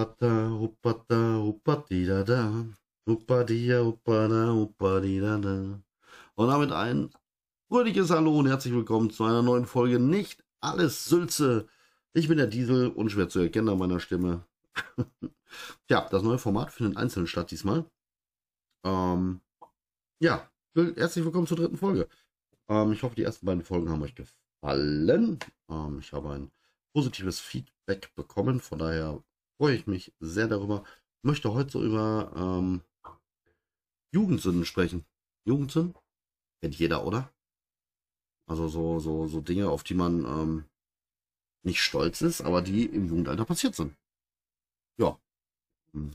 Huppata, huppata, huppatidada. Huppadia, huppada, huppadidada. Und damit ein fröhliches Hallo und herzlich willkommen zu einer neuen Folge Nicht alles Sülze. Ich bin der Diesel, unschwer zu erkennen an meiner Stimme. ja, das neue Format findet einzeln statt diesmal. Ähm, ja, herzlich willkommen zur dritten Folge. Ähm, ich hoffe, die ersten beiden Folgen haben euch gefallen. Ähm, ich habe ein positives Feedback bekommen, von daher freue ich mich sehr darüber. Ich möchte heute so über ähm, Jugendsünden sprechen. Jugendsünden? Kennt jeder, oder? Also so, so, so Dinge, auf die man ähm, nicht stolz ist, aber die im Jugendalter passiert sind. Ja. Hm.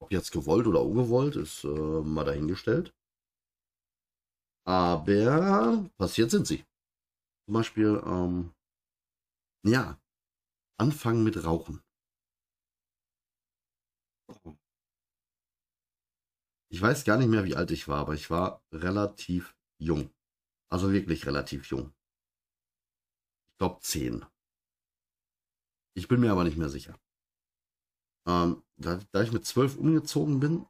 Ob jetzt gewollt oder ungewollt, ist äh, mal dahingestellt. Aber passiert sind sie. Zum Beispiel, ähm, ja, anfangen mit Rauchen. Ich weiß gar nicht mehr, wie alt ich war, aber ich war relativ jung. Also wirklich relativ jung. Ich glaube zehn. Ich bin mir aber nicht mehr sicher. Ähm, da, da, ich mit zwölf umgezogen bin,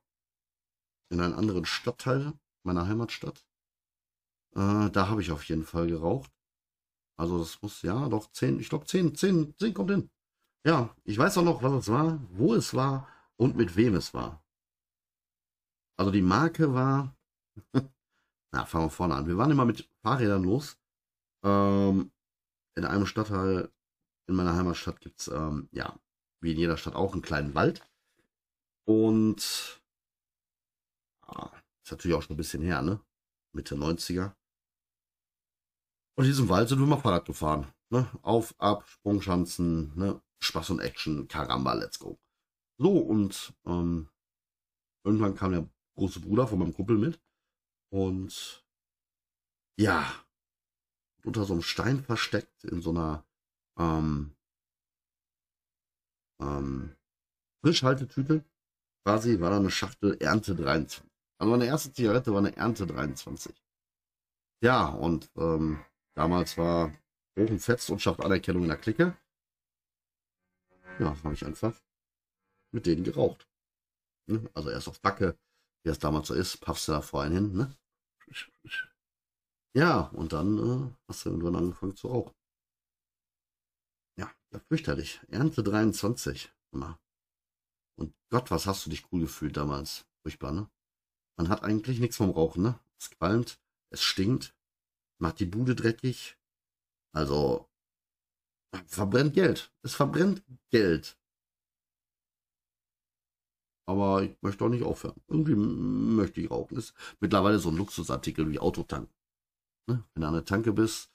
in einen anderen Stadtteil meiner Heimatstadt, äh, da habe ich auf jeden Fall geraucht. Also das muss, ja, doch zehn, ich glaube zehn, zehn, zehn kommt hin. Ja, ich weiß auch noch, was es war, wo es war und mit wem es war. Also die Marke war, na, fangen wir vorne an. Wir waren immer mit Fahrrädern los. Ähm, in einem Stadtteil in meiner Heimatstadt gibt es, ähm, ja, wie in jeder Stadt auch einen kleinen Wald. Und ja, ist natürlich auch schon ein bisschen her, ne? Mitte 90er. Und in diesem Wald sind wir mal Fahrrad gefahren. Ne? Auf, ab, Sprungschanzen, ne? Spaß und Action, Karamba, let's go. So, und ähm, irgendwann kam der große Bruder von meinem Kumpel mit. Und ja, unter so einem Stein versteckt, in so einer ähm, ähm, Frischhaltetüte, quasi war da eine Schachtel Ernte 23. Also meine erste Zigarette war eine Ernte 23. Ja, und ähm, damals war fetzt und schafft Anerkennung in der Clique. Ja, habe ich einfach mit denen geraucht. Ne? Also erst auf Backe, wie es damals so ist, paffst du da vor hin, ne? Ja, und dann äh, hast du irgendwann angefangen zu rauchen. Ja, ja fürchterlich. Ernte 23. Immer. Und Gott, was hast du dich cool gefühlt damals? Furchtbar, ne? Man hat eigentlich nichts vom Rauchen, ne? Es qualmt, es stinkt, macht die Bude dreckig. Also, verbrennt Geld. Es verbrennt Geld. Aber ich möchte auch nicht aufhören. Irgendwie möchte ich rauchen. Ist mittlerweile so ein Luxusartikel wie Autotank. Ne? Wenn du an der Tanke bist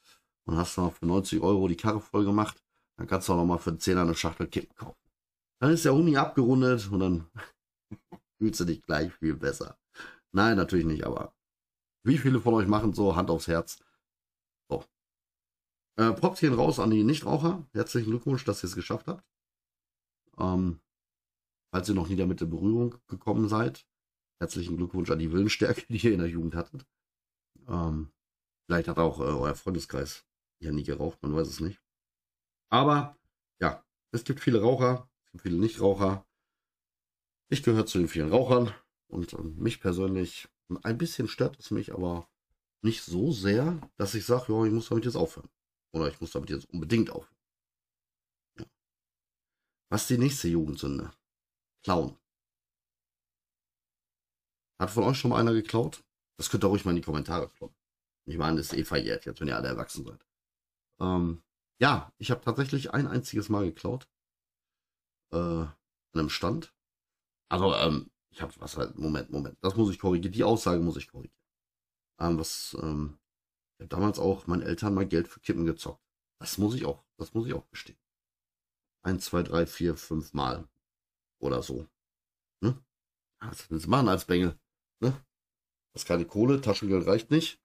und hast noch für 90 Euro die Karre voll gemacht, dann kannst du auch noch mal für 10 eine Schachtel Kippen kaufen. Dann ist der Huni abgerundet und dann fühlst du dich gleich viel besser. Nein, natürlich nicht, aber wie viele von euch machen so Hand aufs Herz? So. Äh, Props gehen raus an die Nichtraucher. Herzlichen Glückwunsch, dass ihr es geschafft habt. Ähm, falls ihr noch nie damit in Berührung gekommen seid, herzlichen Glückwunsch an die Willensstärke, die ihr in der Jugend hattet. Ähm, vielleicht hat auch äh, euer Freundeskreis ja nie geraucht, man weiß es nicht. Aber ja, es gibt viele Raucher, es gibt viele Nichtraucher. Ich gehöre zu den vielen Rauchern und äh, mich persönlich ein bisschen stört es mich, aber nicht so sehr, dass ich sage, ja, ich muss damit jetzt aufhören. Oder ich muss damit jetzt unbedingt aufhören. Ja. Was ist die nächste Jugendsünde? Klauen. Hat von euch schon mal einer geklaut? Das könnt ihr ruhig mal in die Kommentare kloppen. Ich meine, das ist eh verjährt jetzt, wenn ihr alle erwachsen seid. Ähm, ja, ich habe tatsächlich ein einziges Mal geklaut. Äh, an einem Stand. Also, ähm, ich habe was halt, Moment, Moment, das muss ich korrigieren, die Aussage muss ich korrigieren. Ähm, was, ähm, ich habe damals auch meinen Eltern mal Geld für Kippen gezockt. Das muss ich auch, das muss ich auch bestehen. Eins, zwei, drei, vier, fünf Mal. Oder so. Ne? Was willst du machen als Bengel? Ne? Das ist keine Kohle, Taschengeld reicht nicht.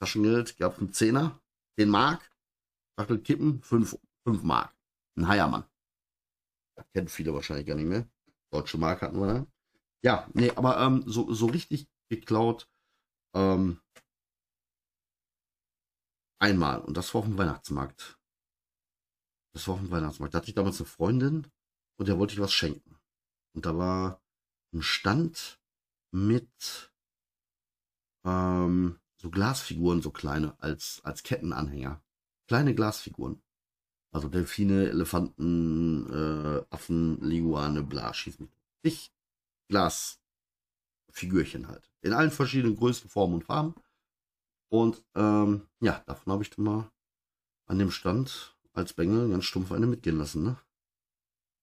Taschengeld gab einen Zehner, den Mark. Schachtel Kippen, fünf, fünf Mark. Ein Heiermann. Das kennen viele wahrscheinlich gar nicht mehr. Deutsche Mark hatten wir da. Ja, nee, aber ähm, so, so richtig geklaut ähm, einmal. Und das war auf dem Weihnachtsmarkt. Das war auf dem Weihnachtsmarkt. Da hatte ich damals eine Freundin und der wollte ich was schenken. Und da war ein Stand mit ähm, so Glasfiguren, so kleine, als, als Kettenanhänger. Kleine Glasfiguren. Also Delfine, Elefanten, äh, Affen, Liguane, bla, schieß mich. Ich, Glasfigürchen halt. In allen verschiedenen Größen, Formen und Farben. Und ähm, ja, davon habe ich dann mal an dem Stand als Bengel ganz stumpf eine mitgehen lassen. Ne?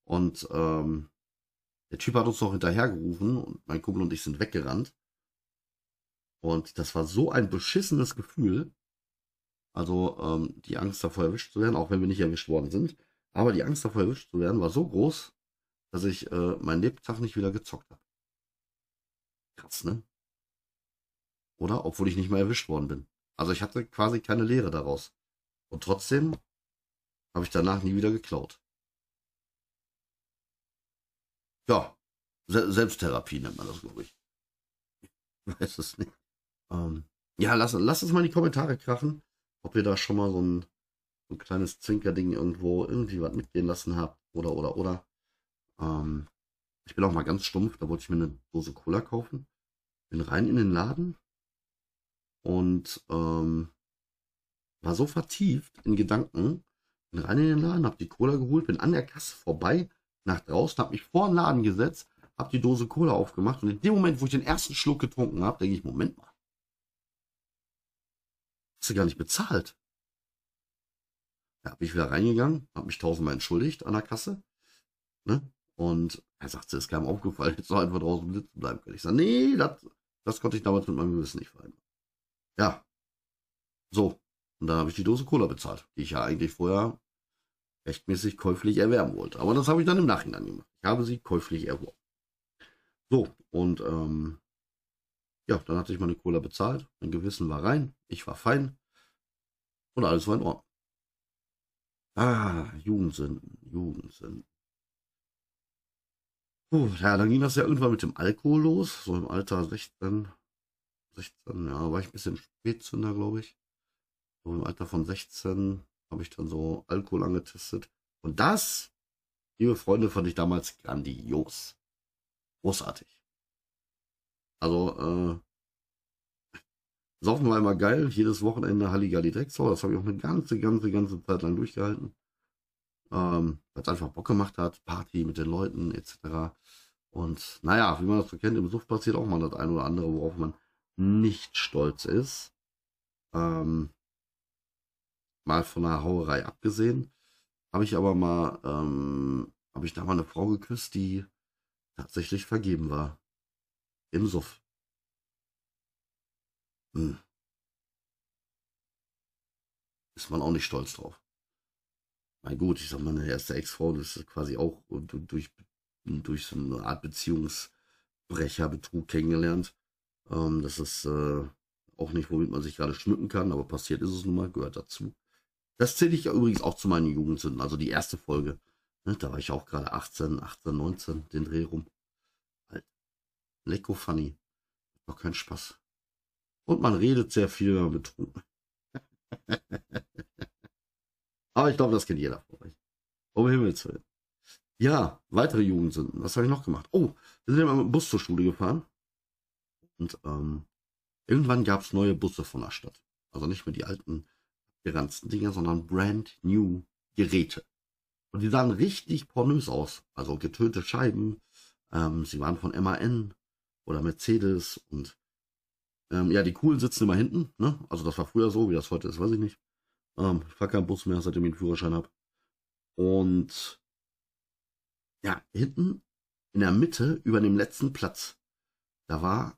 Und ähm, der Typ hat uns noch hinterhergerufen und mein Kumpel und ich sind weggerannt. Und das war so ein beschissenes Gefühl. Also ähm, die Angst davor erwischt zu werden, auch wenn wir nicht erwischt worden sind. Aber die Angst davor erwischt zu werden war so groß, dass ich äh, meinen Lebtag nicht wieder gezockt habe. Krass, ne? Oder? Obwohl ich nicht mehr erwischt worden bin. Also ich hatte quasi keine Lehre daraus. Und trotzdem habe ich danach nie wieder geklaut. Ja, Se Selbsttherapie nennt man das, glaube ich. Weiß es nicht. Ähm, ja, lass, lass uns mal in die Kommentare krachen, ob ihr da schon mal so ein, so ein kleines Zinkerding irgendwo irgendwie was mitgehen lassen habt. Oder, oder, oder. Ähm, ich bin auch mal ganz stumpf, da wollte ich mir eine Dose Cola kaufen. Bin rein in den Laden, und ähm, war so vertieft in Gedanken, bin rein in den Laden, hab die Cola geholt, bin an der Kasse vorbei, nach draußen, hab mich vor den Laden gesetzt, hab die Dose Cola aufgemacht und in dem Moment, wo ich den ersten Schluck getrunken habe, denke ich, Moment mal, hast du gar nicht bezahlt. Da bin ich wieder reingegangen, hab mich tausendmal entschuldigt an der Kasse, ne? Und er sagte, es ist keinem aufgefallen, jetzt noch einfach draußen sitzen bleiben können. Ich sage, nee, das, das konnte ich damals mit meinem Gewissen nicht vereinbaren. Ja. So. Und dann habe ich die Dose Cola bezahlt, die ich ja eigentlich vorher rechtmäßig käuflich erwerben wollte. Aber das habe ich dann im Nachhinein gemacht. Ich habe sie käuflich erworben. So, und ähm, ja, dann hatte ich meine Cola bezahlt. Mein Gewissen war rein. Ich war fein. Und alles war in Ordnung. Ah, Jugendsünden, Jugendsünden. Puh, ja, dann ging das ja irgendwann mit dem Alkohol los. So im Alter 16, 16, ja, war ich ein bisschen Spätzünder, glaube ich. So im Alter von 16 habe ich dann so Alkohol angetestet. Und das, liebe Freunde, fand ich damals grandios. Großartig. Also, äh, Saufen war immer geil. Jedes Wochenende Halligalli Drecksau. Das habe ich auch eine ganze, ganze, ganze Zeit lang durchgehalten. Ähm, weil es einfach Bock gemacht hat. Party mit den Leuten etc. Und naja, wie man das so kennt, im Suff passiert auch mal das eine oder andere, worauf man nicht stolz ist. Ähm, mal von der Hauerei abgesehen, habe ich aber mal, ähm, habe ich da mal eine Frau geküsst, die tatsächlich vergeben war. Im Suff. Hm. Ist man auch nicht stolz drauf. Mein gut, ich sag mal, meine erste Ex-Frau, das ist quasi auch durch, durch so eine Art Beziehungsbrecher, Betrug kennengelernt. Ähm, das ist äh, auch nicht, womit man sich gerade schmücken kann, aber passiert ist es nun mal, gehört dazu. Das zähle ich ja übrigens auch zu meinen Jugendsünden, also die erste Folge. Ne, da war ich auch gerade 18, 18, 19, den Dreh rum. Halt. Lecko funny. Doch kein Spaß. Und man redet sehr viel, wenn man betrunken. aber ich glaube, das kennt jeder von euch. Um Himmels Willen. Ja, weitere Jugendsünden. Was habe ich noch gemacht? Oh, wir sind ja mit dem Bus zur Schule gefahren. Und ähm, irgendwann gab es neue Busse von der Stadt. Also nicht mehr die alten geranzten Dinger, sondern brand new Geräte. Und die sahen richtig pornös aus. Also getönte Scheiben. Ähm, sie waren von MAN oder Mercedes und ähm, ja, die coolen sitzen immer hinten. Ne? Also das war früher so, wie das heute ist, weiß ich nicht. Ähm, ich fahre keinen Bus mehr, seitdem ich einen Führerschein habe. Und ja, hinten in der Mitte über dem letzten Platz, da war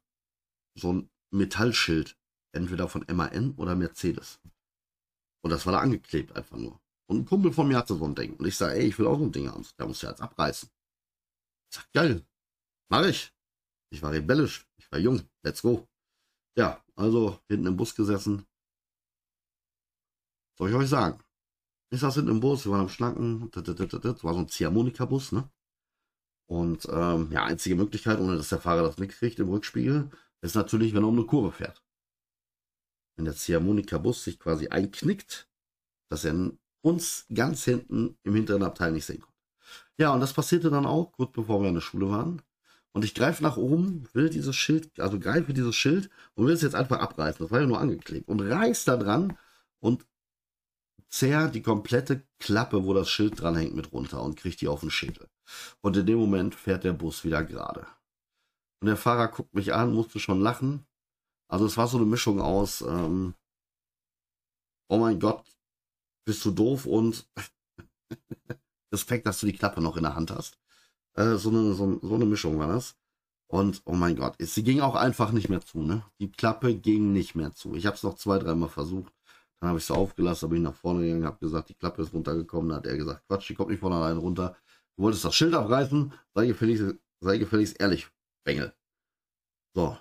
so ein Metallschild, entweder von MAN oder Mercedes. Und das war da angeklebt einfach nur. Und ein Kumpel von mir hatte so ein Ding. Und ich sage, ey, ich will auch so ein Ding haben. Der muss ja jetzt abreißen. Ich sag, geil. Mach ich. Ich war rebellisch. Ich war jung. Let's go. Ja, also hinten im Bus gesessen. Soll ich euch sagen? Ich saß hinten im Bus, wir waren am Schnacken. Das war so ein Ziehharmonika-Bus, ne? Und ähm, ja, einzige Möglichkeit, ohne dass der Fahrer das mitkriegt im Rückspiegel, ist natürlich, wenn er um eine Kurve fährt. Wenn der Ziehharmonika-Bus sich quasi einknickt, dass er uns ganz hinten im hinteren Abteil nicht sehen konnte. Ja, und das passierte dann auch, kurz bevor wir in der Schule waren. Und ich greife nach oben, will dieses Schild, also greife dieses Schild und will es jetzt einfach abreißen. Das war ja nur angeklebt. Und reiß da dran und zerr die komplette Klappe, wo das Schild dran hängt, mit runter und kriegt die auf den Schädel. Und in dem Moment fährt der Bus wieder gerade. Und der Fahrer guckt mich an, musste schon lachen. Also es war so eine Mischung aus, ähm, oh mein Gott, bist du doof und Respekt, dass du die Klappe noch in der Hand hast. Äh, so, eine, so, so, eine Mischung war das. Und oh mein Gott, sie ging auch einfach nicht mehr zu. Ne? Die Klappe ging nicht mehr zu. Ich habe es noch zwei, dreimal versucht. Dann habe ich sie aufgelassen, bin ich nach vorne gegangen, habe gesagt, die Klappe ist runtergekommen. Dann hat er gesagt, Quatsch, die kommt nicht von allein runter. Du wolltest das Schild abreißen, sei gefälligst, sei gefälligst ehrlich, Bengel. So.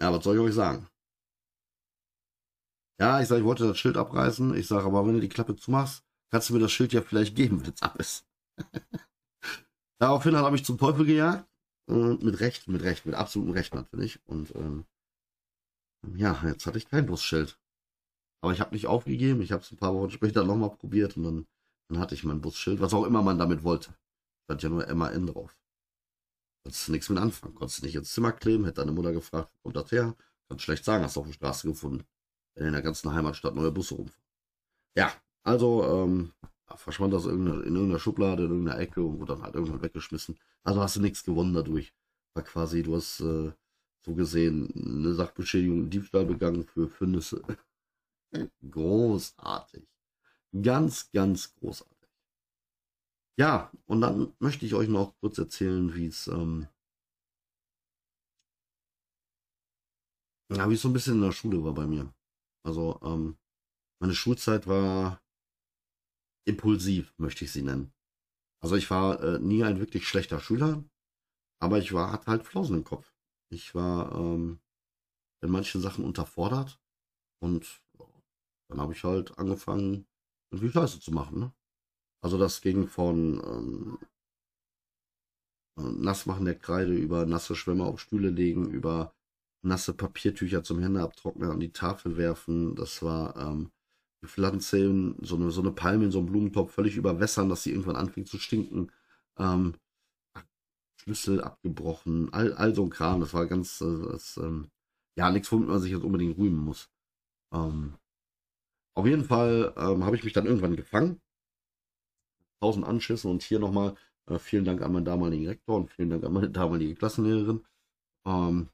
Ja, was soll ich euch sagen? Ja, ich sage, ich wollte das Schild abreißen. Ich sage, aber wenn du die Klappe zumachst, kannst du mir das Schild ja vielleicht geben, wenn es ab ist. Daraufhin habe ich zum Teufel gejagt. Und mit Recht, mit Recht, mit absolutem Recht natürlich. Und ähm, ja, jetzt hatte ich kein Busschild. Aber ich habe nicht aufgegeben. Ich habe es ein paar Wochen später nochmal probiert und dann, dann hatte ich mein Busschild, was auch immer man damit wollte. Stand ja nur MAN drauf. Konntest du nichts mit anfangen. Konntest du nicht ins Zimmer kleben, hätte deine Mutter gefragt, wo kommt das her? Kannst schlecht sagen, hast du auf der Straße gefunden. Wenn in der ganzen Heimatstadt neue Busse rumfahren. Ja, also ähm, verschwand das in irgendeiner Schublade, in irgendeiner Ecke und wurde dann halt irgendwann weggeschmissen. Also hast du nichts gewonnen dadurch. War quasi, du hast äh, so gesehen eine Sachbeschädigung, Diebstahl begangen für, Nüsse. großartig. Ganz, ganz großartig. Ja, und dann möchte ich euch noch kurz erzählen, wie es ähm, ja, wie so ein bisschen in der Schule war bei mir. Also ähm, meine Schulzeit war impulsiv, möchte ich sie nennen. Also ich war äh, nie ein wirklich schlechter Schüler, aber ich war, hatte halt Flausen im Kopf. Ich war ähm, in manchen Sachen unterfordert und dann habe ich halt angefangen, irgendwie Scheiße zu machen. Ne? Also das ging von ähm, Nassmachen der Kreide über nasse Schwämme auf Stühle legen, über nasse Papiertücher zum Hände abtrocknen an die Tafel werfen. Das war ähm, die Pflanze, so eine, so eine Palme in so einem Blumentopf völlig überwässern, dass sie irgendwann anfing zu stinken. Ähm, Schlüssel abgebrochen, all, all so ein Kram. Das war ganz, äh, das, ähm, ja, nichts, womit man sich jetzt unbedingt rühmen muss. Ähm, auf jeden Fall ähm, habe ich mich dann irgendwann gefangen. Tausend Anschüsse und hier nochmal äh, vielen Dank an meinen damaligen Rektor und vielen Dank an meine damalige Klassenlehrerin. Ähm,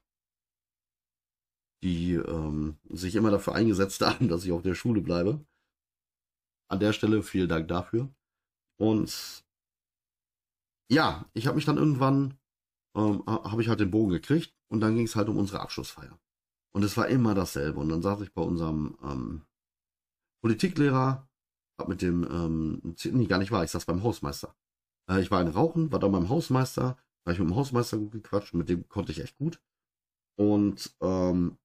die ähm, sich immer dafür eingesetzt haben, dass ich auf der Schule bleibe. An der Stelle vielen Dank dafür. Und ja, ich habe mich dann irgendwann, ähm, habe ich halt den Bogen gekriegt und dann ging es halt um unsere Abschlussfeier. Und es war immer dasselbe. Und dann saß ich bei unserem ähm, Politiklehrer, mit dem, ähm, nee, gar nicht wahr, ich saß beim Hausmeister. Äh, ich war ein Rauchen, war da beim Hausmeister, war ich mit dem Hausmeister gut gequatscht, mit dem konnte ich echt gut. Und ähm,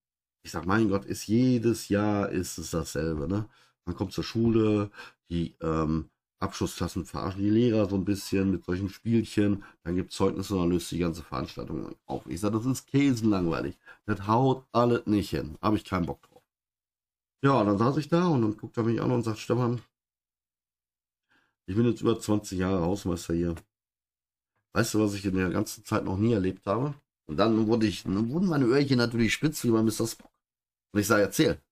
ich sag, mein Gott, ist jedes Jahr ist es dasselbe, ne? Man kommt zur Schule, die ähm, Abschlussklassen verarschen die Lehrer so ein bisschen mit solchen Spielchen, dann gibt Zeugnisse und dann löst die ganze Veranstaltung auf. Ich sag, das ist käsenlangweilig. Das haut alles nicht hin. Habe ich keinen Bock drauf. Ja, und dann saß ich da und dann guckt er mich an und sagt, Stefan, ich bin jetzt über 20 Jahre Hausmeister hier. Weißt du, was ich in der ganzen Zeit noch nie erlebt habe? Und dann wurde ich, dann wurden meine Öhrchen natürlich spitz wie bei Mr. Spock. Und ich sage, erzähl.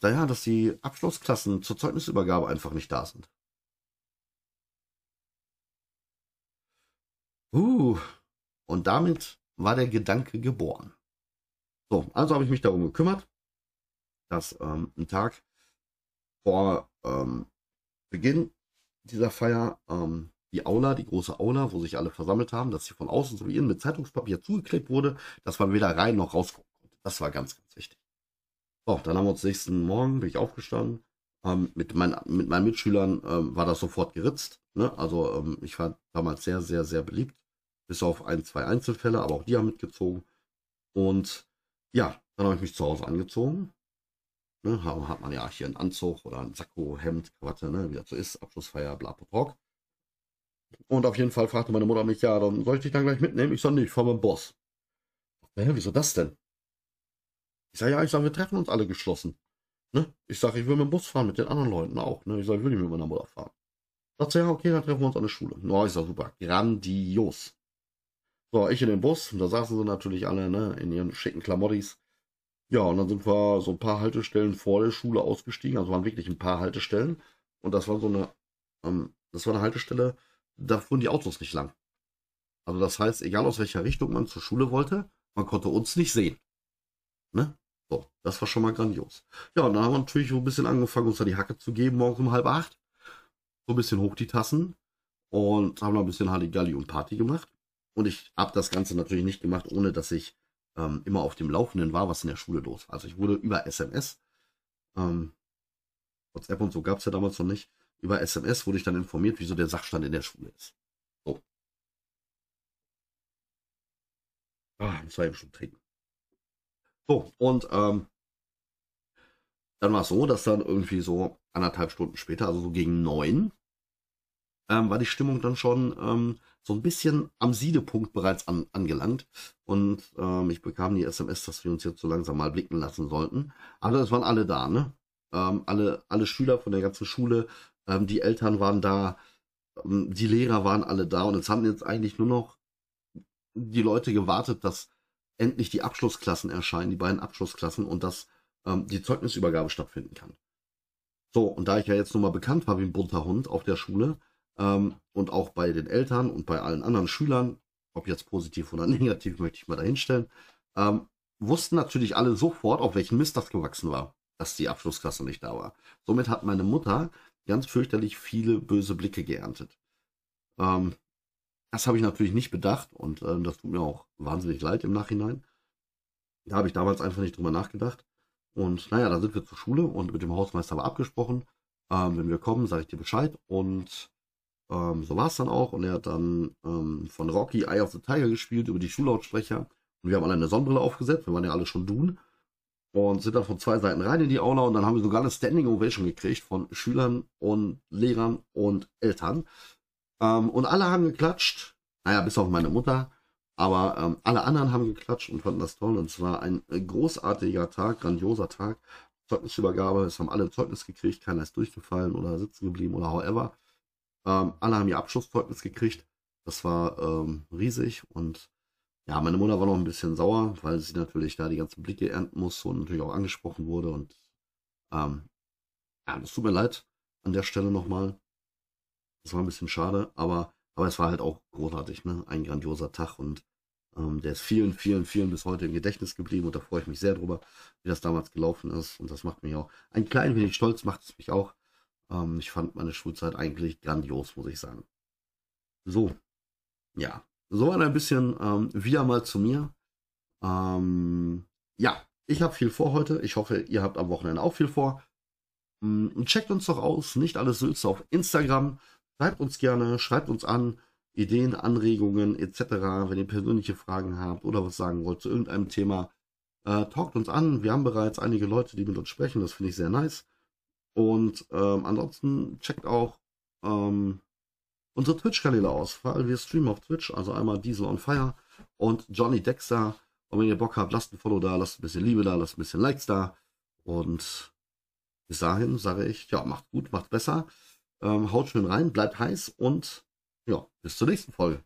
Ja, dass die Abschlussklassen zur Zeugnisübergabe einfach nicht da sind. Uh, und damit war der Gedanke geboren. So, also habe ich mich darum gekümmert, dass ähm, ein Tag vor ähm, Beginn dieser Feier ähm, die Aula, die große Aula, wo sich alle versammelt haben, dass sie von außen so wie innen mit Zeitungspapier zugeklebt wurde, dass man weder rein noch rausgucken konnte. Das war ganz, ganz wichtig. So, dann haben wir uns nächsten Morgen, bin ich aufgestanden. Ähm, mit, mein, mit meinen Mitschülern ähm, war das sofort geritzt. Ne? Also ähm, ich war damals sehr, sehr, sehr beliebt. Bis auf ein, zwei Einzelfälle, aber auch die haben mitgezogen. Und ja, dann habe ich mich zu Hause angezogen. Ne? Hat man ja hier einen Anzug oder ein Sakko, Hemd, Krawatte, ne? wie das so ist, Abschlussfeier, bla, bla, bla. Und auf jeden Fall fragte meine Mutter mich, ja, dann soll ich dich dann gleich mitnehmen? Ich sage, nee, ich fahre mit dem Boss. Hä, wieso das denn? Ich sage, ja, ich sage, wir treffen uns alle geschlossen. Ne? Ich sage, ich will mit dem Bus fahren, mit den anderen Leuten auch. Ne? Ich sage, ich will nicht mit meiner Mutter fahren. Sagt sie, ja, okay, dann treffen wir uns an der Schule. No, ich sag super, grandios. So, ich in den Bus, und da saßen sie natürlich alle, ne, in ihren schicken Klamottis. Ja, und dann sind wir so ein paar Haltestellen vor der Schule ausgestiegen, also waren wirklich ein paar Haltestellen. Und das war so eine, ähm, das war eine Haltestelle, da fuhren die Autos nicht lang. Also das heißt, egal aus welcher Richtung man zur Schule wollte, man konnte uns nicht sehen. Ne? So, das war schon mal grandios. Ja, und dann haben wir natürlich so ein bisschen angefangen, uns da die Hacke zu geben, morgens um halb acht. So ein bisschen hoch die Tassen und haben da ein bisschen Halligalli und Party gemacht. Und ich habe das Ganze natürlich nicht gemacht, ohne dass ich ähm, immer auf dem Laufenden war, was in der Schule los war. Also ich wurde über SMS, ähm, WhatsApp und so gab es ja damals noch nicht, über SMS wurde ich dann informiert, wieso der Sachstand in der Schule ist. So. Ah, muss man eben schon trinken. So, und ähm, dann war es so, dass dann irgendwie so anderthalb Stunden später, also so gegen neun, ähm, war die Stimmung dann schon ähm, so ein bisschen am Siedepunkt bereits an, angelangt. Und ähm, ich bekam die SMS, dass wir uns jetzt so langsam mal blicken lassen sollten. Aber es waren alle da, ne? Ähm, alle, alle Schüler von der ganzen Schule, ähm, die Eltern waren da, ähm, die Lehrer waren alle da. Und es haben jetzt eigentlich nur noch die Leute gewartet, dass endlich die Abschlussklassen erscheinen, die beiden Abschlussklassen, und dass ähm, die Zeugnisübergabe stattfinden kann. So, und da ich ja jetzt nun mal bekannt war wie ein bunter Hund auf der Schule, ähm, und auch bei den Eltern und bei allen anderen Schülern, ob jetzt positiv oder negativ, möchte ich mal dahinstellen, ähm, wussten natürlich alle sofort, auf welchen Mist das gewachsen war, dass die Abschlussklasse nicht da war. Somit hat meine Mutter ganz fürchterlich viele böse Blicke geerntet. Ähm, das habe ich natürlich nicht bedacht und äh, das tut mir auch wahnsinnig leid im Nachhinein. Da habe ich damals einfach nicht drüber nachgedacht. Und naja, da sind wir zur Schule und mit dem Hausmeister war abgesprochen. Ähm, wenn wir kommen, sage ich dir Bescheid. Und ähm, so war es dann auch. Und er hat dann ähm, von Rocky Eye of the Tiger gespielt über die Schulautsprecher. Und wir haben alle eine Sonnenbrille aufgesetzt. Wir waren ja alle schon Dun. Und sind dann von zwei Seiten rein in die Aula. Und dann haben wir sogar eine Standing Ovation gekriegt von Schülern und Lehrern und Eltern. Ähm, und alle haben geklatscht. Naja, bis auf meine Mutter. Aber ähm, alle anderen haben geklatscht und fanden das toll. Und es war ein äh, großartiger Tag, grandioser Tag. Zeugnisübergabe, es haben alle Zeugnis gekriegt, keiner ist durchgefallen oder sitzen geblieben oder however. Ähm, alle haben ihr Abschlusszeugnis gekriegt. Das war ähm, riesig und ja, meine Mutter war noch ein bisschen sauer, weil sie natürlich da die ganzen Blicke ernten muss und natürlich auch angesprochen wurde. Und ähm, ja, das tut mir leid an der Stelle nochmal. Das war ein bisschen schade, aber, aber es war halt auch großartig, ne? Ein grandioser Tag und ähm, der ist vielen, vielen, vielen bis heute im Gedächtnis geblieben und da freue ich mich sehr drüber, wie das damals gelaufen ist. Und das macht mich auch ein klein wenig stolz, macht es mich auch. Ähm, ich fand meine Schulzeit eigentlich grandios, muss ich sagen. So, ja, so ein bisschen ähm, wieder mal zu mir. Ähm, ja, ich habe viel vor heute. Ich hoffe, ihr habt am Wochenende auch viel vor. Ähm, checkt uns doch aus, nicht alles Sülze auf Instagram. Schreibt uns gerne, schreibt uns an, Ideen, Anregungen etc. Wenn ihr persönliche Fragen habt oder was sagen wollt zu irgendeinem Thema, äh, talkt uns an. Wir haben bereits einige Leute, die mit uns sprechen. Das finde ich sehr nice. Und ähm, ansonsten checkt auch ähm, unsere Twitch-Kanäle aus, weil wir streamen auf Twitch, also einmal Diesel on Fire und Johnny Dexter. Und wenn ihr Bock habt, lasst ein Follow da, lasst ein bisschen Liebe da, lasst ein bisschen Likes da. Und bis dahin sage ich, ja, macht gut, macht besser, ähm, haut schön rein, bleibt heiß und ja, bis zur nächsten Folge.